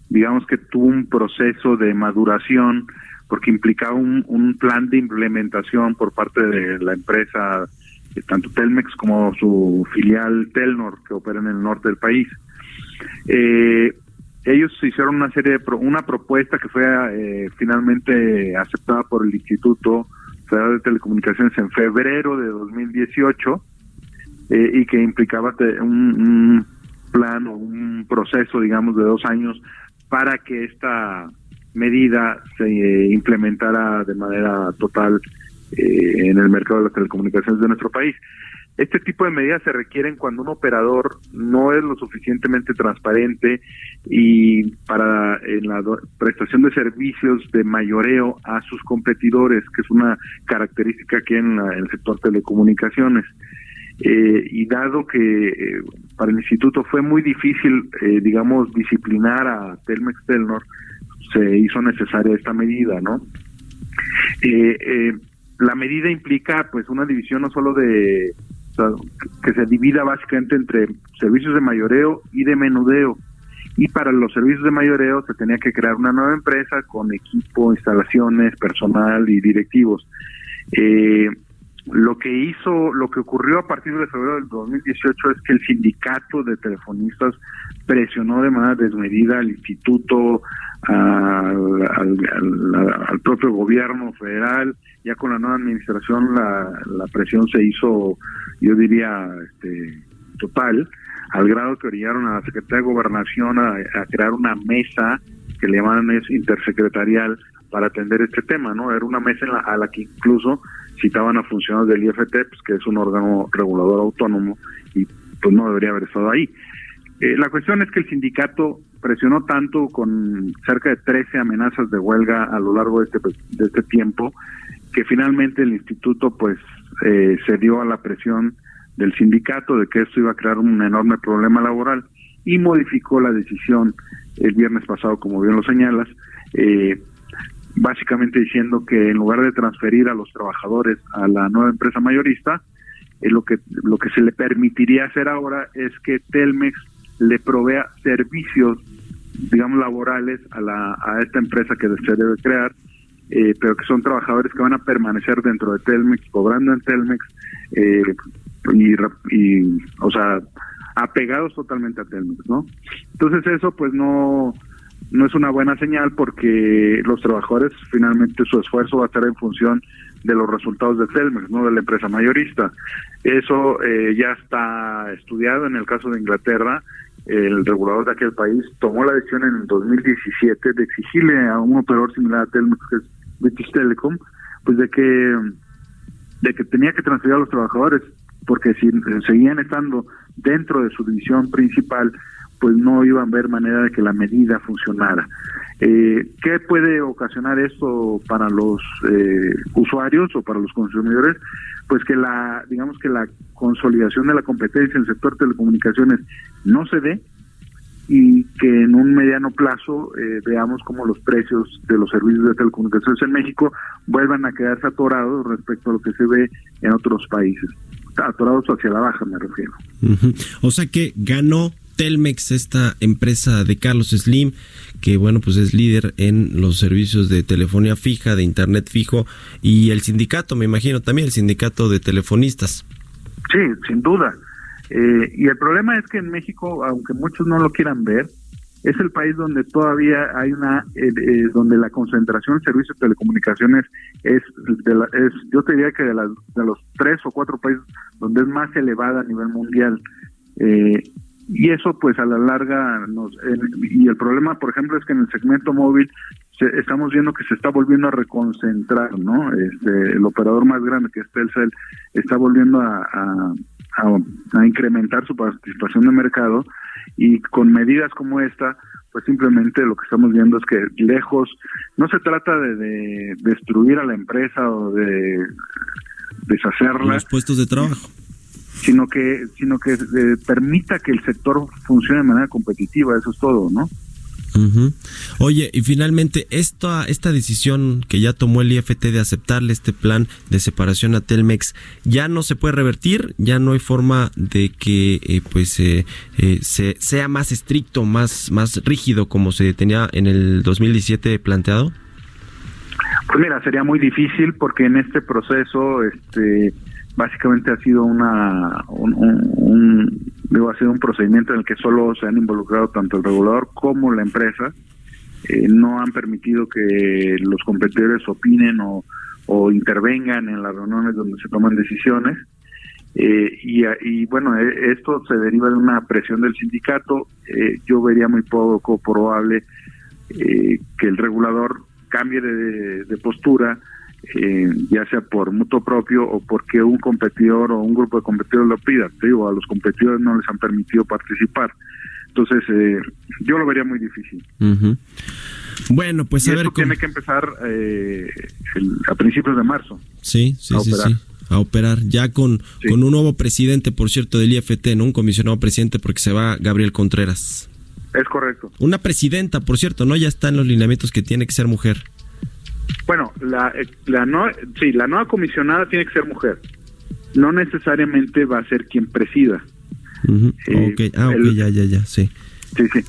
digamos que tuvo un proceso de maduración porque implicaba un, un plan de implementación por parte de la empresa tanto Telmex como su filial Telnor, que opera en el norte del país. Eh, ellos hicieron una serie de una propuesta que fue eh, finalmente aceptada por el Instituto Federal de Telecomunicaciones en febrero de 2018 eh, y que implicaba un, un, plan o un proceso, digamos, de dos años para que esta medida se implementara de manera total eh, en el mercado de las telecomunicaciones de nuestro país. Este tipo de medidas se requieren cuando un operador no es lo suficientemente transparente y para en la prestación de servicios de mayoreo a sus competidores, que es una característica que en, el sector telecomunicaciones. Eh, y dado que eh, para el instituto fue muy difícil, digamos, disciplinar a Telmex Telnor, se hizo necesaria esta medida, ¿no? Eh, la medida implica pues una división no solo de que se divida básicamente entre servicios de mayoreo y de menudeo y para los servicios de mayoreo se tenía que crear una nueva empresa con equipo, instalaciones, personal y directivos. Eh, lo que hizo, lo que ocurrió a partir de febrero del 2018 es que el sindicato de telefonistas presionó de manera desmedida al instituto, al, propio gobierno federal. Ya con la nueva administración la, la presión se hizo, yo diría, este, total, al grado que orillaron a la Secretaría de Gobernación a, crear una mesa que le llaman es intersecretarial para atender este tema, ¿no? Era una mesa a la que incluso citaban a funcionarios del IFT, pues, que es un órgano regulador autónomo y pues no debería haber estado ahí. Eh, la cuestión es que el sindicato presionó tanto con cerca de 13 amenazas de huelga a lo largo de este, de este tiempo que finalmente el instituto pues eh, cedió a la presión del sindicato de que esto iba a crear un enorme problema laboral y modificó la decisión el viernes pasado, como bien lo señalas, eh, básicamente diciendo que en lugar de transferir a los trabajadores a la nueva empresa mayorista, eh, lo que lo que se le permitiría hacer ahora es que Telmex le provea servicios, digamos, laborales a, la, a esta empresa que se debe crear, eh, pero que son trabajadores que van a permanecer dentro de Telmex, cobrando en Telmex, eh, y, y, o sea, apegados totalmente a Telmex, ¿no? Entonces eso pues no no es una buena señal porque los trabajadores finalmente su esfuerzo va a estar en función de los resultados de Telmex, no de la empresa mayorista. Eso eh, ya está estudiado en el caso de Inglaterra. El regulador de aquel país tomó la decisión en el 2017 de exigirle a un operador similar a Telmex, que es British Telecom, pues de que de que tenía que transferir a los trabajadores, porque si seguían estando dentro de su división principal, pues no iban a ver manera de que la medida funcionara. Eh, ¿Qué puede ocasionar esto para los eh, usuarios o para los consumidores? Pues que la, digamos que la consolidación de la competencia en el sector de telecomunicaciones no se dé y que en un mediano plazo eh, veamos como los precios de los servicios de telecomunicaciones en México vuelvan a quedarse atorados respecto a lo que se ve en otros países. Atorados hacia la baja, me refiero. O sea que ganó Telmex, esta empresa de Carlos Slim, que bueno, pues es líder en los servicios de telefonía fija, de internet fijo, y el sindicato, me imagino también, el sindicato de telefonistas. Sí, sin duda. Eh, y el problema es que en México, aunque muchos no lo quieran ver, es el país donde todavía hay una, eh, eh, donde la concentración de servicios de telecomunicaciones es, de la, es yo te diría que de, los tres o cuatro países donde es más elevada a nivel mundial. Eh, y eso pues a la larga nos y el problema por ejemplo es que en el segmento móvil estamos viendo que se está volviendo a reconcentrar no este el operador más grande que es Telcel está volviendo a, a, incrementar su participación de mercado y con medidas como esta, pues simplemente lo que estamos viendo es que lejos, no se trata de, destruir a la empresa o de deshacerla. Los puestos de trabajo. Sino que, sino que eh, permita que el sector funcione de manera competitiva, eso es todo, ¿no? Oye, y finalmente, esta, esta decisión que ya tomó el IFT de aceptarle este plan de separación a Telmex, ¿ya no se puede revertir? ¿Ya no hay forma de que eh, pues eh, eh, se, sea más estricto, más, más rígido como se tenía en el 2017 planteado? Pues mira, sería muy difícil porque en este proceso este básicamente ha sido una un, digo ha sido un procedimiento en el que solo se han involucrado tanto el regulador como la empresa. Eh, no han permitido que los competidores opinen o, o intervengan en las reuniones donde se toman decisiones. Eh, y, y, bueno e, esto se deriva de una presión del sindicato. Eh, yo vería muy poco probable que el regulador cambie de postura eh, ya sea por mutuo propio o porque un competidor o un grupo de competidores lo pida. Te digo, a los competidores no les han permitido participar. Entonces, eh, yo lo vería muy difícil. Bueno, pues a ver. tiene que empezar eh, a principios de marzo. Sí, sí, sí, sí. A operar. Ya con, con un nuevo presidente, por cierto, del IFT, ¿no? Un comisionado presidente, porque se va Gabriel Contreras. Es correcto. Una presidenta, por cierto, ¿no? Ya está en los lineamientos que tiene que ser mujer. Bueno, la, la, no, sí, la nueva comisionada tiene que ser mujer. No necesariamente va a ser quien presida. Eh, ah, ok, ya, ya, ya, sí. Sí, sí.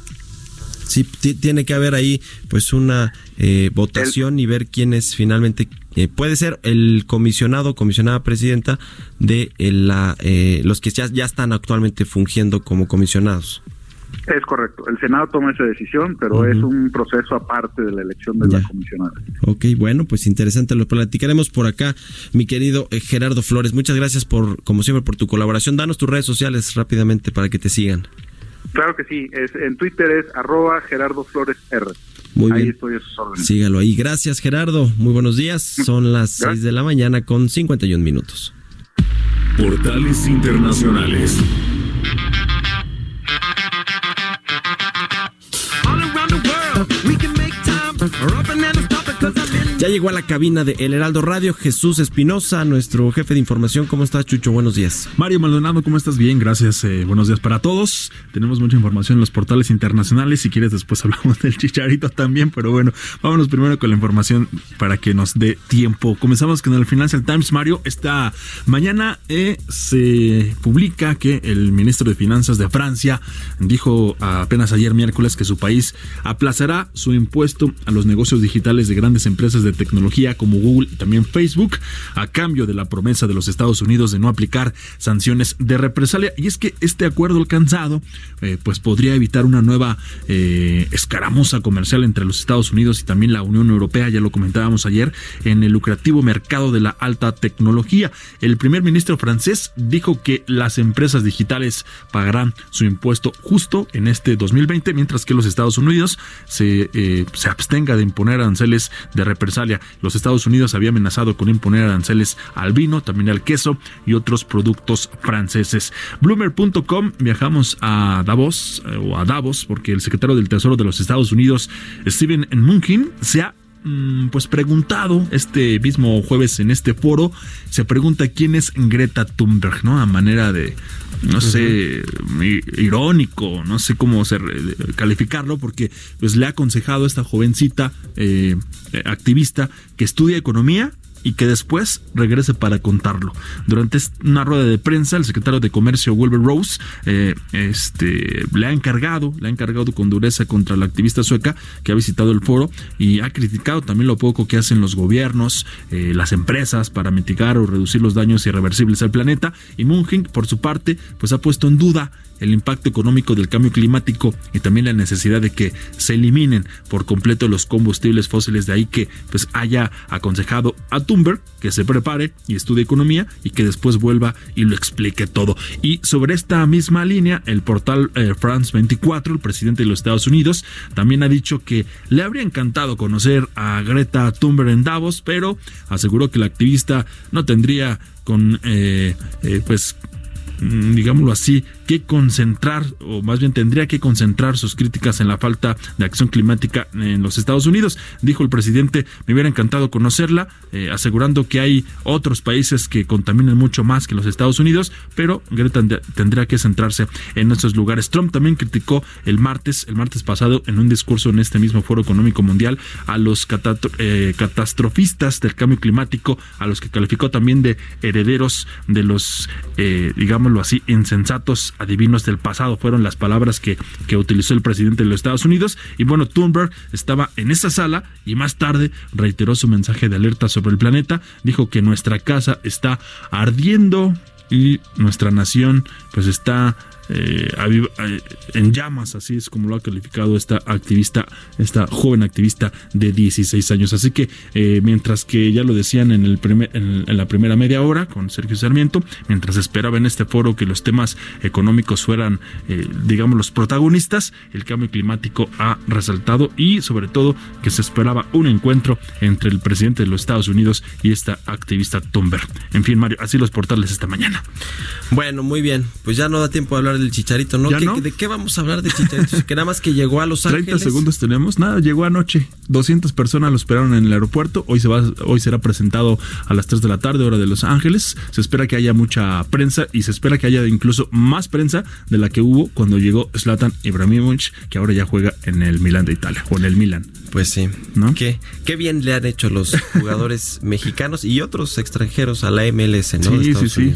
Sí, tiene que haber ahí pues una eh, votación y ver quién es finalmente eh, puede ser el comisionado comisionada presidenta de la los que ya, ya están actualmente fungiendo como comisionados. Es correcto. El Senado toma esa decisión, pero es un proceso aparte de la elección de la comisionada. Ok, bueno, pues interesante. Lo platicaremos por acá, mi querido eh, Gerardo Flores. Muchas gracias por, como siempre, por tu colaboración. Danos tus redes sociales rápidamente para que te sigan. Claro que sí. Es, en Twitter es arroba Gerardo Flores R. Muy ahí estoy a sus órdenes. Sígalo ahí. Gracias, Gerardo. Muy buenos días. Son las 6 de la mañana con 51 minutos. Portales Internacionales. We can make time, or up and Ya llegó a la cabina de El Heraldo Radio Jesús Espinosa, nuestro jefe de información. ¿Cómo estás, Chucho? Buenos días. Mario Maldonado, ¿cómo estás? Bien, gracias. Eh, buenos días para todos. Tenemos mucha información en los portales internacionales. Si quieres, después hablamos del chicharito también. Pero bueno, vámonos primero con la información para que nos dé tiempo. Comenzamos con el Financial Times, Mario. Esta mañana eh, se publica que el ministro de Finanzas de Francia dijo apenas ayer miércoles que su país aplazará su impuesto a los negocios digitales de grandes empresas de tecnología como Google y también Facebook, a cambio de la promesa de los Estados Unidos de no aplicar sanciones de represalia. Y es que este acuerdo alcanzado, eh, pues podría evitar una nueva eh, escaramuza comercial entre los Estados Unidos y también la Unión Europea, ya lo comentábamos ayer, en el lucrativo mercado de la alta tecnología. El primer ministro francés dijo que las empresas digitales pagarán su impuesto justo en este 2020, mientras que los Estados Unidos se, eh, se abstenga de imponer aranceles de represalia los Estados Unidos había amenazado con imponer aranceles al vino, también al queso y otros productos franceses. Bloomer.com viajamos a Davos eh, o a Davos porque el secretario del Tesoro de los Estados Unidos, Steven Mnuchin, se ha mm, pues preguntado este mismo jueves en este foro, se pregunta quién es Greta Thunberg, ¿no? A manera de, no sé, irónico, no sé cómo calificarlo, porque pues le ha aconsejado a esta jovencita eh, activista que estudia economía y que después regrese para contarlo. Durante una rueda de prensa, el secretario de Comercio Wilbur Rose eh, este, le ha encargado, le ha encargado con dureza contra la activista sueca que ha visitado el foro y ha criticado también lo poco que hacen los gobiernos, eh, las empresas para mitigar o reducir los daños irreversibles al planeta. Y Munging, por su parte, pues ha puesto en duda el impacto económico del cambio climático y también la necesidad de que se eliminen por completo los combustibles fósiles. De ahí que pues haya aconsejado a Thunberg que se prepare y estudie economía y que después vuelva y lo explique todo. Y sobre esta misma línea, el portal eh, France 24, el presidente de los Estados Unidos, también ha dicho que le habría encantado conocer a Greta Thunberg en Davos, pero aseguró que la activista no tendría con eh, eh, pues mm, digámoslo así, que concentrar, o más bien tendría que concentrar sus críticas en la falta de acción climática en los Estados Unidos. Dijo el presidente, me hubiera encantado conocerla, eh, asegurando que hay otros países que contaminan mucho más que los Estados Unidos, pero Greta tendría que centrarse en esos lugares. Trump también criticó el martes, el martes pasado, en un discurso en este mismo Foro Económico Mundial, a los eh, catastrofistas del cambio climático, a los que calificó también de herederos de los, eh, digámoslo así, insensatos adivinos del pasado. Fueron las palabras que, que utilizó el presidente de los Estados Unidos. Y bueno, Thunberg estaba en esa sala y más tarde reiteró su mensaje de alerta sobre el planeta. Dijo que nuestra casa está ardiendo y nuestra nación pues está eh, eh, en llamas, así es como lo ha calificado esta activista, esta joven activista de 16 años. Así que eh, mientras que ya lo decían en, el primer, en, la primera media hora con Sergio Sarmiento, mientras esperaba en este foro que los temas económicos fueran, digamos, los protagonistas, el cambio climático ha resaltado y sobre todo que se esperaba un encuentro entre el presidente de los Estados Unidos y esta activista Thunberg. En fin, Mario, así los portales esta mañana. Bueno, muy bien, pues ya no da tiempo de hablar del Chicharito, ¿no? ¿De qué vamos a hablar de Chicharito? que nada más que llegó a Los Ángeles. 30 segundos tenemos. Nada, llegó anoche. 200 personas lo esperaron en el aeropuerto. Hoy se va, hoy será presentado a las 3 de la tarde, hora de Los Ángeles. Se espera que haya mucha prensa y se espera que haya incluso más prensa de la que hubo cuando llegó Zlatan Ibrahimovic, que ahora ya juega en el Milan de Italia o en el Milan. Pues sí. ¿No? Qué, qué bien le han hecho los jugadores mexicanos y otros extranjeros a la MLS, ¿no? Sí, sí, sí.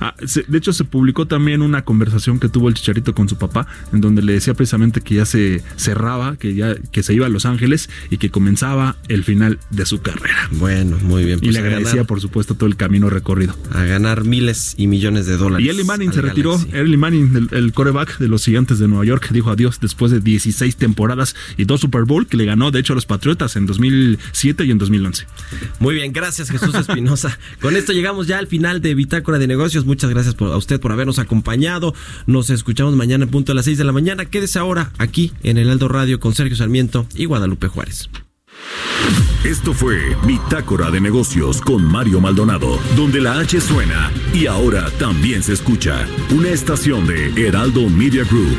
Ah, de hecho, se publicó también una conversación que tuvo el Chicharito con su papá, en donde le decía precisamente que ya se cerraba, que ya que se iba a Los Ángeles y que comenzaba el final de su carrera. Bueno, muy bien. y pues le agradecía, por supuesto, todo el camino recorrido. A ganar miles y millones de dólares. Y Eli Manning se retiró. Eli Manning, el, coreback de los gigantes de Nueva York, dijo adiós después de 16 temporadas y dos Super Bowl que le ganó, de hecho, a los Patriotas en 2007 y en 2011. Muy bien, gracias Jesús Espinosa. Con esto llegamos ya al final de Bitácora de Negocios. Muchas gracias a usted por habernos acompañado. Nos escuchamos mañana en punto a las 6 de la mañana. Quédese ahora aquí en el Aldo Radio con Sergio Sarmiento y Guadalupe Juárez. Esto fue Bitácora de Negocios con Mario Maldonado, donde la H suena y ahora también se escucha una estación de Heraldo Media Group.